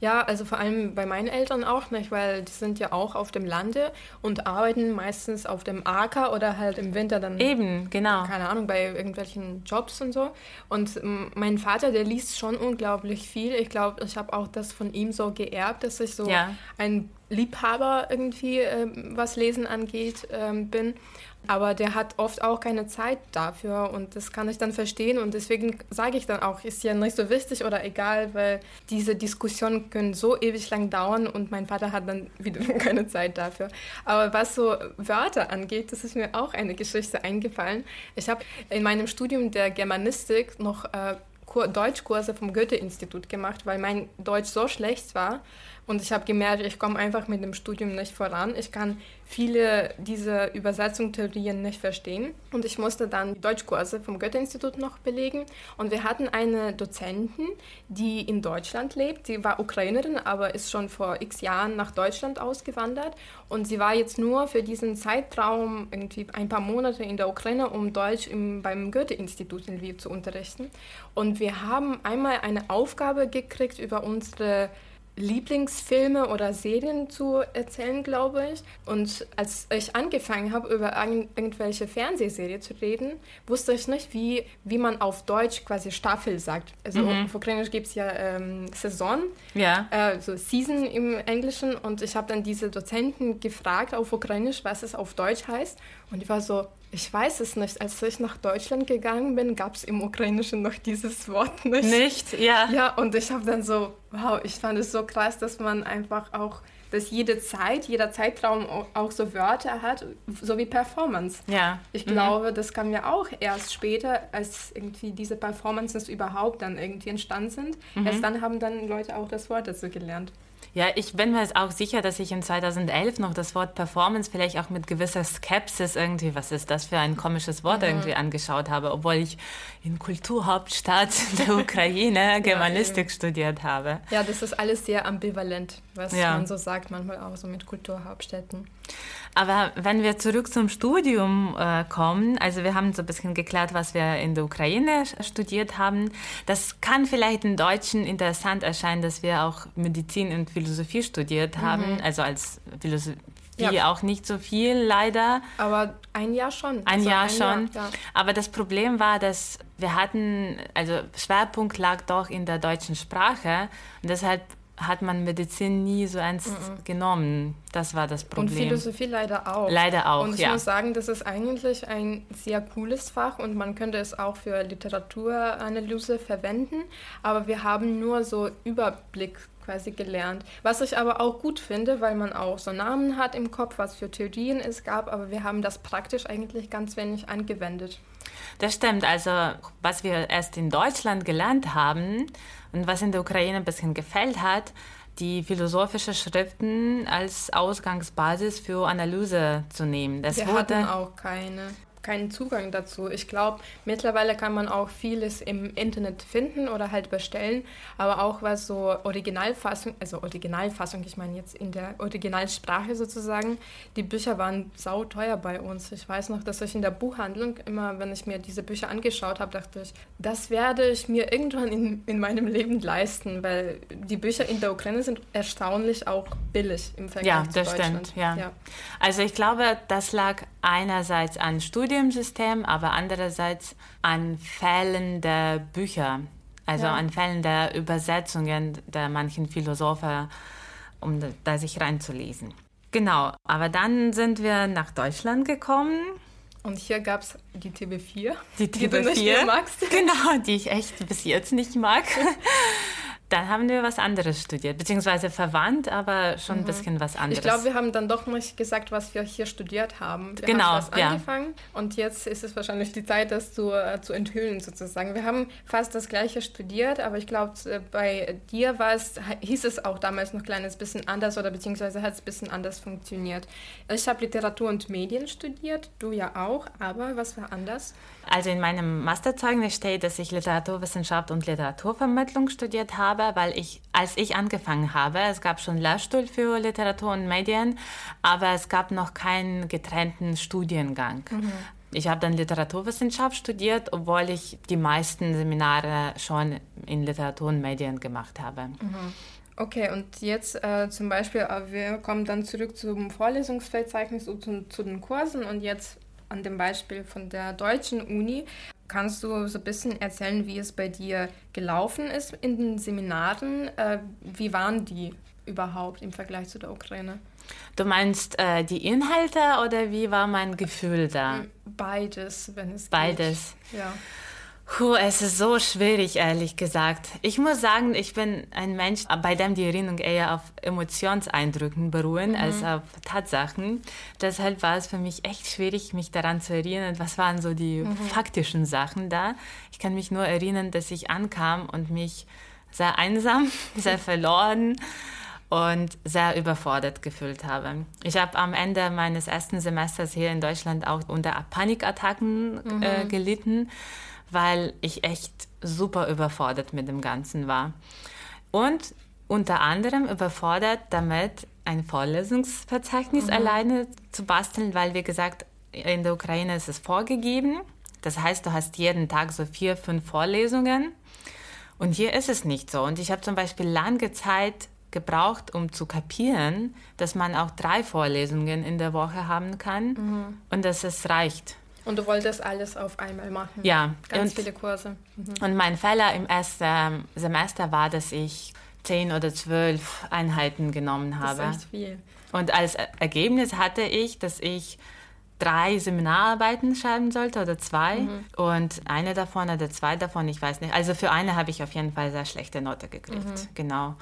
Ja, also vor allem bei meinen Eltern auch nicht, weil die sind ja auch auf dem Lande und arbeiten meistens auf dem Acker oder halt im Winter dann Eben, genau. keine Ahnung, bei irgendwelchen Jobs und so. Und ähm, mein Vater, der liest schon unglaublich viel. Ich glaube, ich habe auch das von ihm so geerbt, dass ich so Ja. ein Liebhaber irgendwie, ähm, was Lesen angeht, ähm, bin. Aber der hat oft auch keine Zeit dafür und das kann ich dann verstehen und deswegen sage ich dann auch, ist ja nicht so wichtig oder egal, weil diese Diskussionen können so ewig lang dauern und mein Vater hat dann wiederum keine Zeit dafür. Aber was so Wörter angeht, das ist mir auch eine Geschichte eingefallen. Ich habe in meinem Studium der Germanistik noch äh, Kur- Deutschkurse vom Goethe-Institut gemacht, weil mein Deutsch so schlecht war. Und ich habe gemerkt, ich komme einfach mit dem Studium nicht voran. Ich kann viele dieser Übersetzungstheorien nicht verstehen. Und ich musste dann Deutschkurse vom Goethe-Institut noch belegen. Und wir hatten eine Dozentin, die in Deutschland lebt. Sie war Ukrainerin, aber ist schon vor x Jahren nach Deutschland ausgewandert. Und sie war jetzt nur für diesen Zeitraum irgendwie ein paar Monate in der Ukraine, um Deutsch im, beim Goethe-Institut in Lviv zu unterrichten. Und wir haben einmal eine Aufgabe gekriegt über unsere Lieblingsfilme oder Serien zu erzählen, glaube ich. Und als ich angefangen habe, über irgendwelche Fernsehserien zu reden, wusste ich nicht, wie, wie man auf Deutsch quasi Staffel sagt. Also mhm. auf Ukrainisch gibt es ja ähm, Saison, ja. Äh, so Season im Englischen. Und ich habe dann diese Dozenten gefragt auf Ukrainisch, was es auf Deutsch heißt. Und die war so, ich weiß es nicht. Als ich nach Deutschland gegangen bin, gab es im Ukrainischen noch dieses Wort nicht. Nicht, ja. Ja, und ich habe dann so, wow, ich fand es so krass, dass man einfach auch, dass jede Zeit, jeder Zeitraum auch so Wörter hat, so wie Performance. Ja. Ich mhm. glaube, das kam ja auch erst später, als irgendwie diese Performances überhaupt dann irgendwie entstanden sind. Mhm. Erst dann haben dann Leute auch das Wort dazu gelernt. Ja, ich bin mir auch sicher, dass ich in 2011 noch das Wort Performance vielleicht auch mit gewisser Skepsis irgendwie, was ist das für ein komisches Wort mhm. irgendwie angeschaut habe, obwohl ich in Kulturhauptstadt der Ukraine Germanistik ja, studiert habe. Ja, das ist alles sehr ambivalent, was ja. man so sagt, manchmal auch so mit Kulturhauptstädten. Aber wenn wir zurück zum Studium äh, kommen, also wir haben so ein bisschen geklärt, was wir in der Ukraine studiert haben. Das kann vielleicht in Deutschen interessant erscheinen, dass wir auch Medizin und Philosophie studiert haben, mhm. also als Philosophie ja. auch nicht so viel, leider. Aber ein Jahr schon. Ein also Jahr ein schon. Jahr, ja. Aber das Problem war, dass wir hatten, also Schwerpunkt lag doch in der deutschen Sprache und deshalb hat man Medizin nie so ernst mhm. genommen. Das war das Problem. Und Philosophie leider auch. Leider auch, Und ich ja. muss sagen, das ist eigentlich ein sehr cooles Fach und man könnte es auch für Literaturanalyse verwenden. Aber wir haben nur so Überblick quasi gelernt. Was ich aber auch gut finde, weil man auch so Namen hat im Kopf, was für Theorien es gab, aber wir haben das praktisch eigentlich ganz wenig angewendet. Das stimmt. Also was wir erst in Deutschland gelernt haben und was in der Ukraine ein bisschen gefällt hat, die philosophische Schriften als Ausgangsbasis für Analyse zu nehmen. Das wir wurde hatten auch keine keinen Zugang dazu. Ich glaube, mittlerweile kann man auch vieles im Internet finden oder halt bestellen, aber auch was so Originalfassung, also Originalfassung, ich meine jetzt in der Originalsprache sozusagen, die Bücher waren sauteuer bei uns. Ich weiß noch, dass ich in der Buchhandlung immer, wenn ich mir diese Bücher angeschaut habe, dachte ich, das werde ich mir irgendwann in, in meinem Leben leisten, weil die Bücher in der Ukraine sind erstaunlich auch billig im Vergleich ja, zu Deutschland. Ja, das stimmt. Ja. Also ich glaube, das lag einerseits an Studiensystem, aber andererseits an Fällen der Bücher, also ja. an Fällen der Übersetzungen der manchen Philosophen, um da sich reinzulesen. Genau, aber dann sind wir nach Deutschland gekommen. Und hier gab es die TB4, die, TB4, die du nicht magst. Genau, die ich echt bis jetzt nicht mag. Dann haben wir was anderes studiert, beziehungsweise verwandt, aber schon mhm. ein bisschen was anderes. Ich glaube, wir haben dann doch nicht gesagt, was wir hier studiert haben. Wir genau, haben angefangen ja. und jetzt ist es wahrscheinlich die Zeit, das zu, äh, zu enthüllen sozusagen. Wir haben fast das Gleiche studiert, aber ich glaube, äh, bei dir war es, hieß es auch damals noch ein kleines bisschen anders oder beziehungsweise hat es ein bisschen anders funktioniert. Ich habe Literatur und Medien studiert, du ja auch, aber was war anders? Also in meinem Masterzeugnis steht, dass ich Literaturwissenschaft und Literaturvermittlung studiert habe, weil ich, als ich angefangen habe, es gab schon Lehrstuhl für Literatur und Medien, aber es gab noch keinen getrennten Studiengang. Mhm. Ich habe dann Literaturwissenschaft studiert, obwohl ich die meisten Seminare schon in Literatur und Medien gemacht habe. Mhm. Okay, und jetzt äh, zum Beispiel, äh, wir kommen dann zurück zum Vorlesungsverzeichnis und zu, zu den Kursen und jetzt an dem Beispiel von der deutschen Uni. Kannst du so ein bisschen erzählen, wie es bei dir gelaufen ist in den Seminaren? Äh, wie waren die überhaupt im Vergleich zu der Ukraine? Du meinst äh, die Inhalte oder wie war mein Gefühl da? Beides, wenn es Beides. geht. Ja. Puh, es ist so schwierig, ehrlich gesagt. Ich muss sagen, ich bin ein Mensch, bei dem die Erinnerung eher auf Emotionseindrücken beruhen mhm. als auf Tatsachen. Deshalb war es für mich echt schwierig, mich daran zu erinnern, was waren so die mhm. faktischen Sachen da. Ich kann mich nur erinnern, dass ich ankam und mich sehr einsam, sehr verloren und sehr überfordert gefühlt habe. Ich habe am Ende meines ersten Semesters hier in Deutschland auch unter Panikattacken mhm. äh, gelitten, weil ich echt super überfordert mit dem Ganzen war. Und unter anderem überfordert damit, ein Vorlesungsverzeichnis mhm. alleine zu basteln, weil, wie gesagt, in der Ukraine ist es vorgegeben. Das heißt, du hast jeden Tag so vier, fünf Vorlesungen. Und hier ist es nicht so. Und ich habe zum Beispiel lange Zeit gebraucht, um zu kapieren, dass man auch drei Vorlesungen in der Woche haben kann mhm. und dass es reicht. Und du wolltest alles auf einmal machen? Ja. Ganz und, viele Kurse. Mhm. Und mein Fehler im ersten Semester war, dass ich zehn oder zwölf Einheiten genommen habe. Das ist echt viel. Und als Ergebnis hatte ich, dass ich drei Seminararbeiten schreiben sollte oder zwei. Mhm. Und eine davon oder zwei davon, ich weiß nicht. Also für eine habe ich auf jeden Fall sehr schlechte Note gekriegt. Mhm. Genau.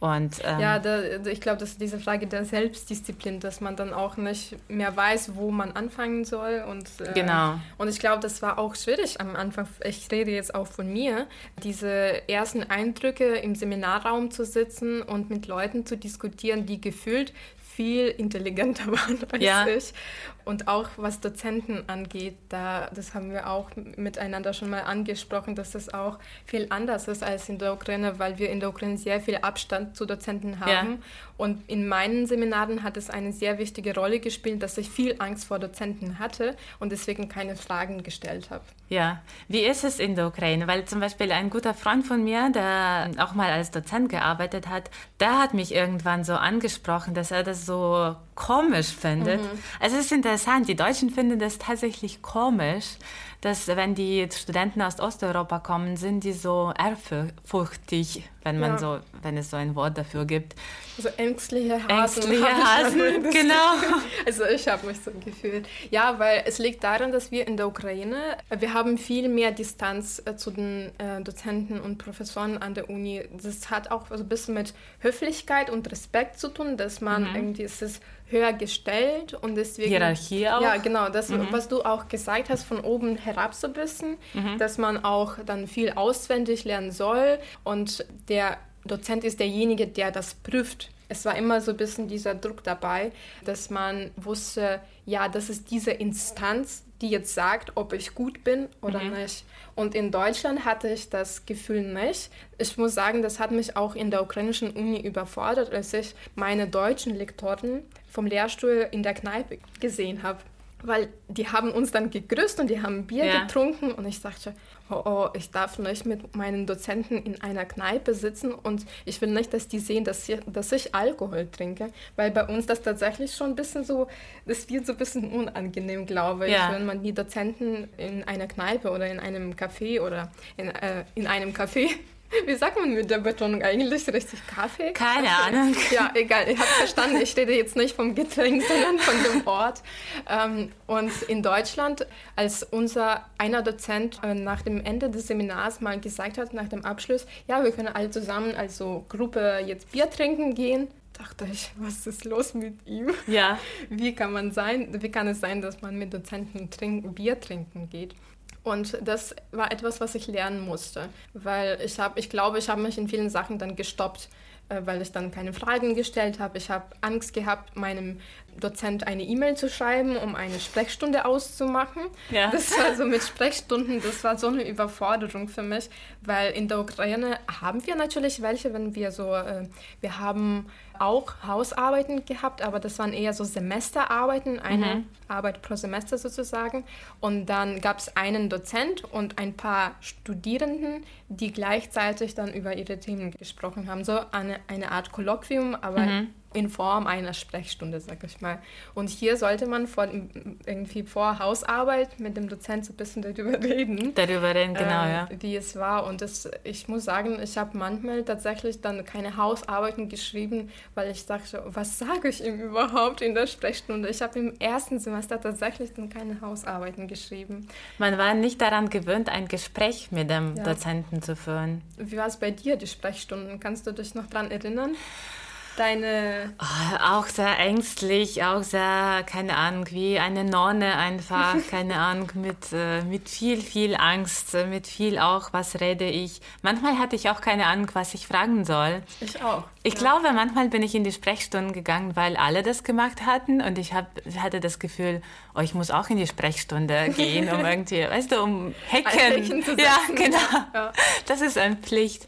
Und, ähm, ja, da, ich glaube, das ist diese Frage der Selbstdisziplin, dass man dann auch nicht mehr weiß, wo man anfangen soll. Und, äh, genau. Und ich glaube, das war auch schwierig am Anfang. Ich rede jetzt auch von mir, diese ersten Eindrücke im Seminarraum zu sitzen und mit Leuten zu diskutieren, die gefühlt viel intelligenter waren als ja. ich. Und auch was Dozenten angeht, da, das haben wir auch miteinander schon mal angesprochen, dass das auch viel anders ist als in der Ukraine, weil wir in der Ukraine sehr viel Abstand zu Dozenten haben. Ja. Und in meinen Seminaren hat es eine sehr wichtige Rolle gespielt, dass ich viel Angst vor Dozenten hatte und deswegen keine Fragen gestellt habe. Ja, wie ist es in der Ukraine? Weil zum Beispiel ein guter Freund von mir, der auch mal als Dozent gearbeitet hat, der hat mich irgendwann so angesprochen, dass er das so komisch findet. Mhm. Also es ist interessant, die Deutschen finden das tatsächlich komisch, dass wenn die Studenten aus Osteuropa kommen, sind die so ehrfurchtig, wenn man ja. so, wenn es so ein Wort dafür gibt. So ängstliche Hasen. Ängstliche Hasen, genau. Also ich habe mich so gefühlt. Ja, weil es liegt daran, dass wir in der Ukraine, wir haben viel mehr Distanz äh, zu den äh, Dozenten und Professoren an der Uni. Das hat auch so ein bisschen mit Höflichkeit und Respekt zu tun, dass man mhm. irgendwie, es ist höher gestellt und deswegen... Hierarchie auch? Ja, genau. Das, mhm. was du auch gesagt hast, von oben herab so ein bisschen, mhm. dass man auch dann viel auswendig lernen soll und der Dozent ist derjenige, der das prüft. Es war immer so ein bisschen dieser Druck dabei, dass man wusste, ja, das ist diese Instanz, die jetzt sagt, ob ich gut bin oder mhm. nicht. Und in Deutschland hatte ich das Gefühl nicht. Ich muss sagen, das hat mich auch in der ukrainischen Uni überfordert, als ich meine deutschen Lektoren vom Lehrstuhl in der Kneipe gesehen habe weil die haben uns dann gegrüßt und die haben Bier ja. getrunken und ich sagte, oh, oh, ich darf nicht mit meinen Dozenten in einer Kneipe sitzen und ich will nicht, dass die sehen, dass ich, dass ich Alkohol trinke, weil bei uns das tatsächlich schon ein bisschen so, das wird so ein bisschen unangenehm, glaube ja. ich, wenn man die Dozenten in einer Kneipe oder in einem Café oder in, äh, in einem Café wie sagt man mit der Betonung eigentlich? Richtig Kaffee? Keine Ahnung. Ja, egal. Ich habe verstanden. Ich rede jetzt nicht vom Getränk, sondern von dem Ort. Ähm, und in Deutschland, als unser einer Dozent äh, nach dem Ende des Seminars mal gesagt hat, nach dem Abschluss, ja, wir können alle zusammen als Gruppe jetzt Bier trinken gehen, dachte ich, was ist los mit ihm? Ja. Wie kann man sein, wie kann es sein, dass man mit Dozenten trinken, Bier trinken geht? Und das war etwas, was ich lernen musste, weil ich habe, ich glaube, ich habe mich in vielen Sachen dann gestoppt, äh, weil ich dann keine Fragen gestellt habe. Ich habe Angst gehabt, meinem Dozent eine E-Mail zu schreiben, um eine Sprechstunde auszumachen. Ja. Das war so mit Sprechstunden, das war so eine Überforderung für mich, weil in der Ukraine haben wir natürlich welche, wenn wir so, äh, wir haben auch Hausarbeiten gehabt, aber das waren eher so Semesterarbeiten, eine mhm. Arbeit pro Semester sozusagen. Und dann gab es einen Dozent und ein paar Studierenden, die gleichzeitig dann über ihre Themen gesprochen haben. So eine, eine Art Kolloquium, aber mhm in Form einer Sprechstunde, sag ich mal. Und hier sollte man vor, irgendwie vor Hausarbeit mit dem Dozent so ein bisschen darüber reden. Darüber reden, genau, äh, ja. Wie es war. Und das, ich muss sagen, ich habe manchmal tatsächlich dann keine Hausarbeiten geschrieben, weil ich dachte, was sage ich ihm überhaupt in der Sprechstunde? Ich habe im ersten Semester tatsächlich dann keine Hausarbeiten geschrieben. Man war nicht daran gewöhnt, ein Gespräch mit dem ja. Dozenten zu führen. Wie war es bei dir, die Sprechstunden? Kannst du dich noch daran erinnern? Deine. Oh, auch sehr ängstlich, auch sehr, keine Ahnung, wie eine Nonne einfach, keine Ahnung, mit, äh, mit viel, viel Angst, äh, mit viel auch, was rede ich. Manchmal hatte ich auch keine Ahnung, was ich fragen soll. Ich auch. Ich ja. glaube, manchmal bin ich in die Sprechstunden gegangen, weil alle das gemacht hatten und ich hab, hatte das Gefühl, oh, ich muss auch in die Sprechstunde gehen, um irgendwie, weißt du, um Hacken. Ja, genau. Ja. Das ist eine Pflicht.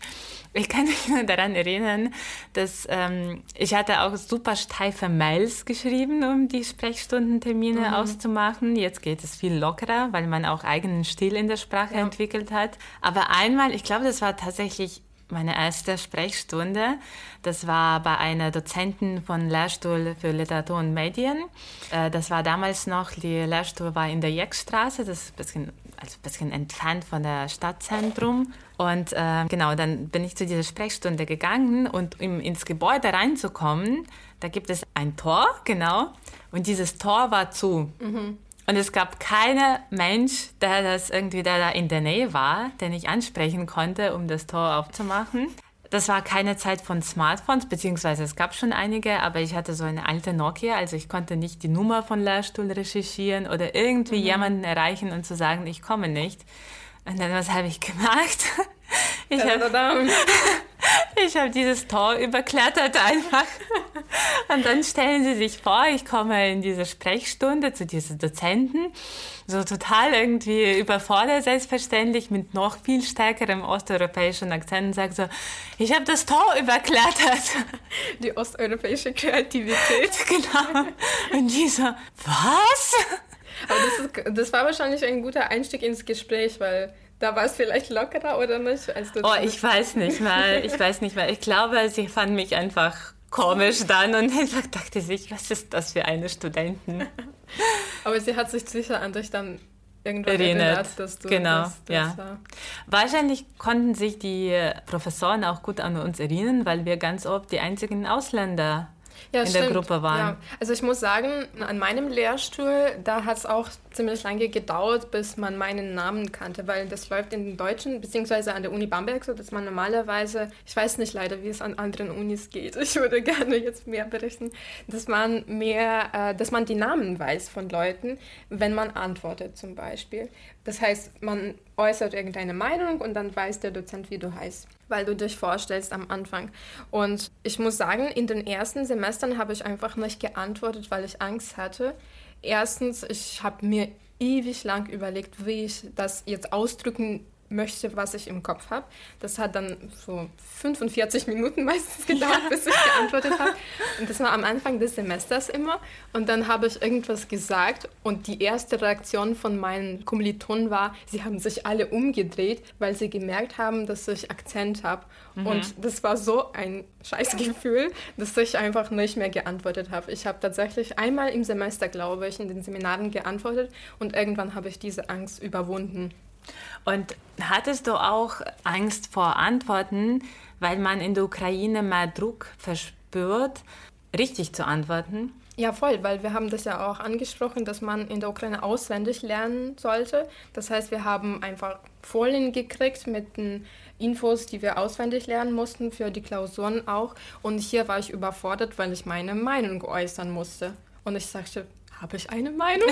Ich kann mich nur daran erinnern, dass ähm, ich hatte auch super steife Mails geschrieben, um die Sprechstundentermine mhm. auszumachen. Jetzt geht es viel lockerer, weil man auch eigenen Stil in der Sprache ja. entwickelt hat. Aber einmal, ich glaube, das war tatsächlich meine erste Sprechstunde. Das war bei einer Dozentin von Lehrstuhl für Literatur und Medien. Äh, das war damals noch, die Lehrstuhl war in der Jeckstraße, das ist ein bisschen, also ein bisschen entfernt von der Stadtzentrum. Und äh, genau, dann bin ich zu dieser Sprechstunde gegangen und um ins Gebäude reinzukommen, da gibt es ein Tor, genau, und dieses Tor war zu. Mhm. Und es gab keinen Mensch, der das irgendwie, der da in der Nähe war, den ich ansprechen konnte, um das Tor aufzumachen. Das war keine Zeit von Smartphones, beziehungsweise es gab schon einige, aber ich hatte so eine alte Nokia, also ich konnte nicht die Nummer von Lehrstuhl recherchieren oder irgendwie mhm. jemanden erreichen und zu sagen, ich komme nicht. Und dann, was habe ich gemacht? Ich habe hab dieses Tor überklettert einfach. Und dann stellen Sie sich vor, ich komme in diese Sprechstunde zu diesen Dozenten, so total irgendwie überfordert, selbstverständlich, mit noch viel stärkerem osteuropäischen Akzent und sage so, ich habe das Tor überklettert. Die osteuropäische Kreativität. Genau. Und die so, was? Aber das, ist, das war wahrscheinlich ein guter Einstieg ins Gespräch, weil da war es vielleicht lockerer oder nicht? Als du oh, ich weiß nicht mal. Ich weiß nicht mal. Ich glaube, sie fand mich einfach komisch dann und einfach dachte sich, was ist das für eine Studentin? Aber sie hat sich sicher an dich dann irgendwann erinnert, erinnert dass du genau, das, das ja. War. Wahrscheinlich konnten sich die Professoren auch gut an uns erinnern, weil wir ganz oft die einzigen Ausländer ja, in stimmt. der Gruppe waren. Ja. Also ich muss sagen, an meinem Lehrstuhl, da hat es auch ziemlich lange gedauert, bis man meinen Namen kannte, weil das läuft in den Deutschen, beziehungsweise an der Uni Bamberg so, dass man normalerweise, ich weiß nicht leider, wie es an anderen Unis geht, ich würde gerne jetzt mehr berichten, dass man mehr, äh, dass man die Namen weiß von Leuten, wenn man antwortet zum Beispiel. Das heißt, man äußert irgendeine Meinung und dann weiß der Dozent, wie du heißt, weil du dich vorstellst am Anfang. Und ich muss sagen, in den ersten Semestern habe ich einfach nicht geantwortet, weil ich Angst hatte. Erstens, ich habe mir ewig lang überlegt, wie ich das jetzt ausdrücken möchte, was ich im Kopf habe. Das hat dann so 45 Minuten meistens gedauert, ja. bis ich geantwortet habe. Und das war am Anfang des Semesters immer. Und dann habe ich irgendwas gesagt und die erste Reaktion von meinen Kommilitonen war, sie haben sich alle umgedreht, weil sie gemerkt haben, dass ich Akzent habe. Mhm. Und das war so ein Scheißgefühl, dass ich einfach nicht mehr geantwortet habe. Ich habe tatsächlich einmal im Semester, glaube ich, in den Seminaren geantwortet und irgendwann habe ich diese Angst überwunden. Und hattest du auch Angst vor Antworten, weil man in der Ukraine mehr Druck verspürt, richtig zu antworten? Ja, voll, weil wir haben das ja auch angesprochen, dass man in der Ukraine auswendig lernen sollte. Das heißt, wir haben einfach Folien gekriegt mit den Infos, die wir auswendig lernen mussten, für die Klausuren auch. Und hier war ich überfordert, weil ich meine Meinung äußern musste. Und ich sagte, habe ich eine Meinung?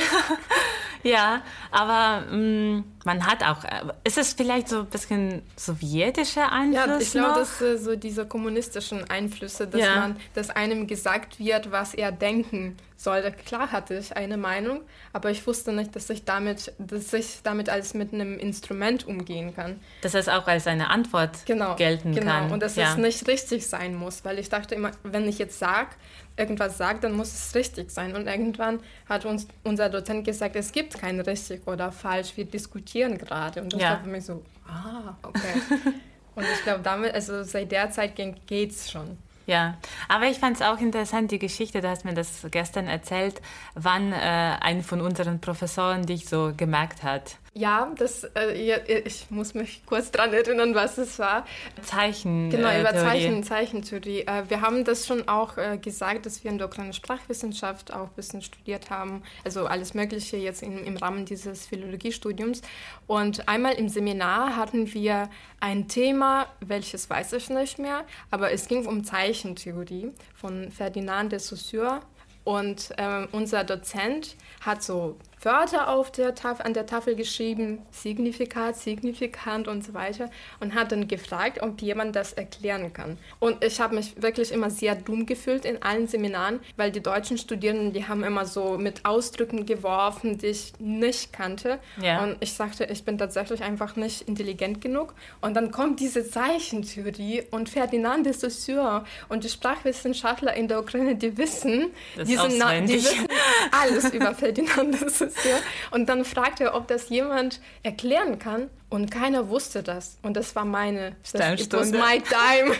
ja, aber mh, mm, man hat auch, äh, ist es vielleicht so ein bisschen sowjetischer Einfluss? Ja, ich glaube, dass äh, so diese kommunistischen Einflüsse, dass ja. man, dass einem gesagt wird, was er denken soll. Klar hatte ich eine Meinung, aber ich wusste nicht, dass ich damit, dass ich damit als mit einem Instrument umgehen kann. Dass es auch als eine Antwort genau, gelten genau. kann. Genau, und dass ja. es nicht richtig sein muss, weil ich dachte immer, wenn ich jetzt sage, irgendwas sage, dann muss es richtig sein. Und irgendwann hat uns unser Dozent gesagt, es gibt kein richtig oder falsch, wir diskutieren gerade. Und das ja. war für mich so, ah, okay. und ich glaube, damit, also seit der Zeit geht es schon. Ja, aber ich fand es auch interessant, die Geschichte, du hast mir das gestern erzählt, wann äh, ein von unseren Professoren dich so gemerkt hat. Ja, das, äh, ich muss mich kurz daran erinnern, was es war. Zeichen. Genau, über Zeichen, Zeichentheorie. Äh, wir haben das schon auch äh, gesagt, dass wir in der ukrainischen Sprachwissenschaft auch ein bisschen studiert haben. Also alles Mögliche jetzt in, im Rahmen dieses Philologiestudiums. Und einmal im Seminar hatten wir ein Thema, welches weiß ich nicht mehr, aber es ging um Zeichentheorie von Ferdinand de Saussure. Und äh, unser Dozent hat so Wörter auf der Tafel, an der Tafel geschrieben, Signifikat, Signifikant und so weiter und hat dann gefragt, ob jemand das erklären kann. Und ich habe mich wirklich immer sehr dumm gefühlt in allen Seminaren, weil die deutschen Studierenden, die haben immer so mit Ausdrücken geworfen, die ich nicht kannte. Ja. Und ich sagte, ich bin tatsächlich einfach nicht intelligent genug. Und dann kommt diese Zeichentheorie und Ferdinand de Saussure und die Sprachwissenschaftler in der Ukraine, die wissen, die, sind, die wissen alles über Ferdinand de Saussure ja. Und dann fragte er, ob das jemand erklären kann. Und keiner wusste das. Und das war meine Sternstunde. It was my time.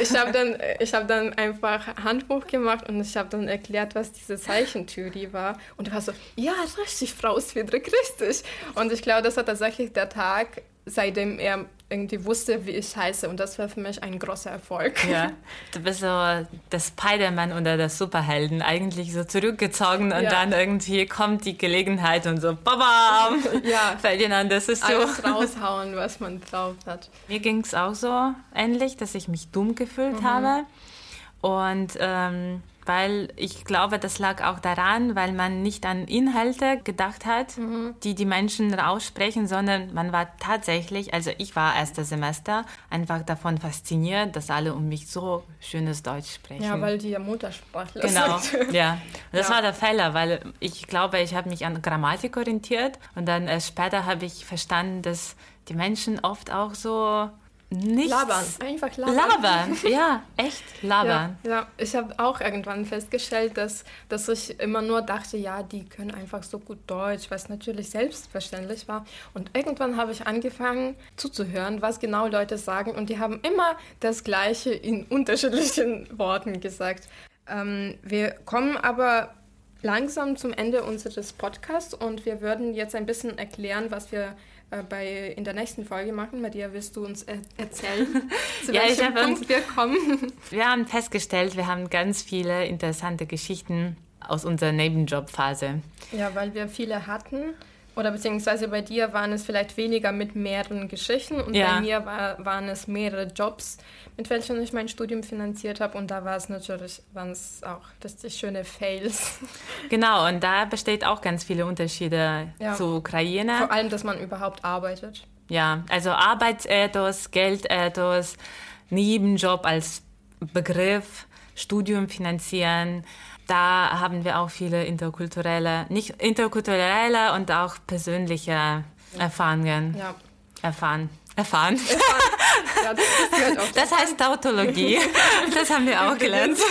ich habe dann, hab dann einfach Handbuch gemacht und ich habe dann erklärt, was diese Zeichentheorie war. Und er war so, ja, richtig, Frau Swiedrek, richtig. Und ich glaube, das war tatsächlich der Tag, seitdem er irgendwie wusste, wie ich heiße. Und das war für mich ein großer Erfolg. Ja, du bist so der Spider-Man oder der Superhelden, eigentlich so zurückgezogen und ja. dann irgendwie kommt die Gelegenheit und so, babam, ja. an, das ist so. Alles raushauen, was man drauf hat. Mir ging es auch so ähnlich, dass ich mich dumm gefühlt mhm. habe. Und ähm, weil ich glaube, das lag auch daran, weil man nicht an Inhalte gedacht hat, mhm. die die Menschen aussprechen, sondern man war tatsächlich, also ich war erstes Semester, einfach davon fasziniert, dass alle um mich so schönes Deutsch sprechen. Ja, weil die ja Muttersprachler genau. sind. Genau, ja. Das ja. war der Fehler, weil ich glaube, ich habe mich an Grammatik orientiert und dann erst später habe ich verstanden, dass die Menschen oft auch so nichts. Labern, einfach labern. Labern, ja, echt labern. Ja, ja. ich habe auch irgendwann festgestellt, dass, dass ich immer nur dachte, ja, die können einfach so gut Deutsch, was natürlich selbstverständlich war. Und irgendwann habe ich angefangen zuzuhören, was genau Leute sagen und die haben immer das Gleiche in unterschiedlichen Worten gesagt. Ähm, wir kommen aber langsam zum Ende unseres Podcasts und wir würden jetzt ein bisschen erklären, was wir äh, bei, in der nächsten Folge machen. Maria, wirst du uns er erzählen, zu ja, welchem Punkt uns, wir kommen? Wir haben festgestellt, wir haben ganz viele interessante Geschichten aus unserer Nebenjobphase. Ja, weil wir viele hatten. Oder beziehungsweise bei dir waren es vielleicht weniger mit mehreren Geschichten und ja. bei mir war, waren es mehrere Jobs, mit welchen ich mein Studium finanziert habe. Und da war es natürlich, waren es auch richtig schöne Fails. Genau, und da besteht auch ganz viele Unterschiede ja. zu Ukraine. Vor allem, dass man überhaupt arbeitet. Ja, also Arbeitsethos, Geldethos, Nebenjob als Begriff, Studium finanzieren. Da haben wir auch viele interkulturelle, nicht interkulturelle und auch persönliche Erfahrungen ja. erfahren. Erfahren. Ja, das, das, das heißt Tautologie. Das haben wir auch gelernt.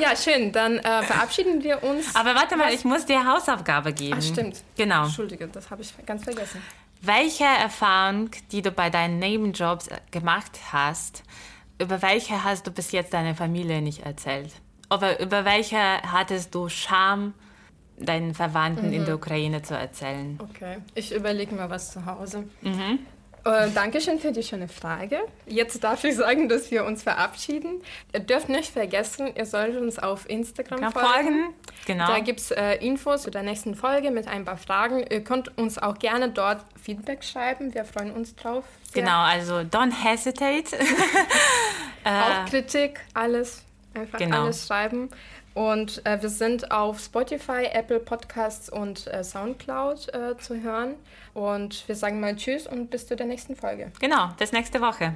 Ja, schön. Dann äh, verabschieden wir uns. Aber warte mal, ich muss dir Hausaufgabe geben. Ach, stimmt. Genau. Entschuldige, das habe ich ganz vergessen. Welche Erfahrung, die du bei deinen Nebenjobs gemacht hast, über welche hast du bis jetzt deiner Familie nicht erzählt? Oder über welche hattest du Scham, deinen Verwandten mhm. in der Ukraine zu erzählen? Okay, ich überlege mal was zu Hause. Mhm. Äh, Dankeschön für die schöne Frage. Jetzt darf ich sagen, dass wir uns verabschieden. Ihr dürft nicht vergessen, ihr solltet uns auf Instagram Kann folgen. folgen. Genau. Da gibt es äh, Infos zu der nächsten Folge mit ein paar Fragen. Ihr könnt uns auch gerne dort Feedback schreiben. Wir freuen uns drauf. Sehr. Genau, also don't hesitate. auch Kritik, alles. Einfach genau. alles schreiben. Und äh, wir sind auf Spotify, Apple Podcasts und äh, Soundcloud äh, zu hören. Und wir sagen mal Tschüss und bis zu der nächsten Folge. Genau, bis nächste Woche.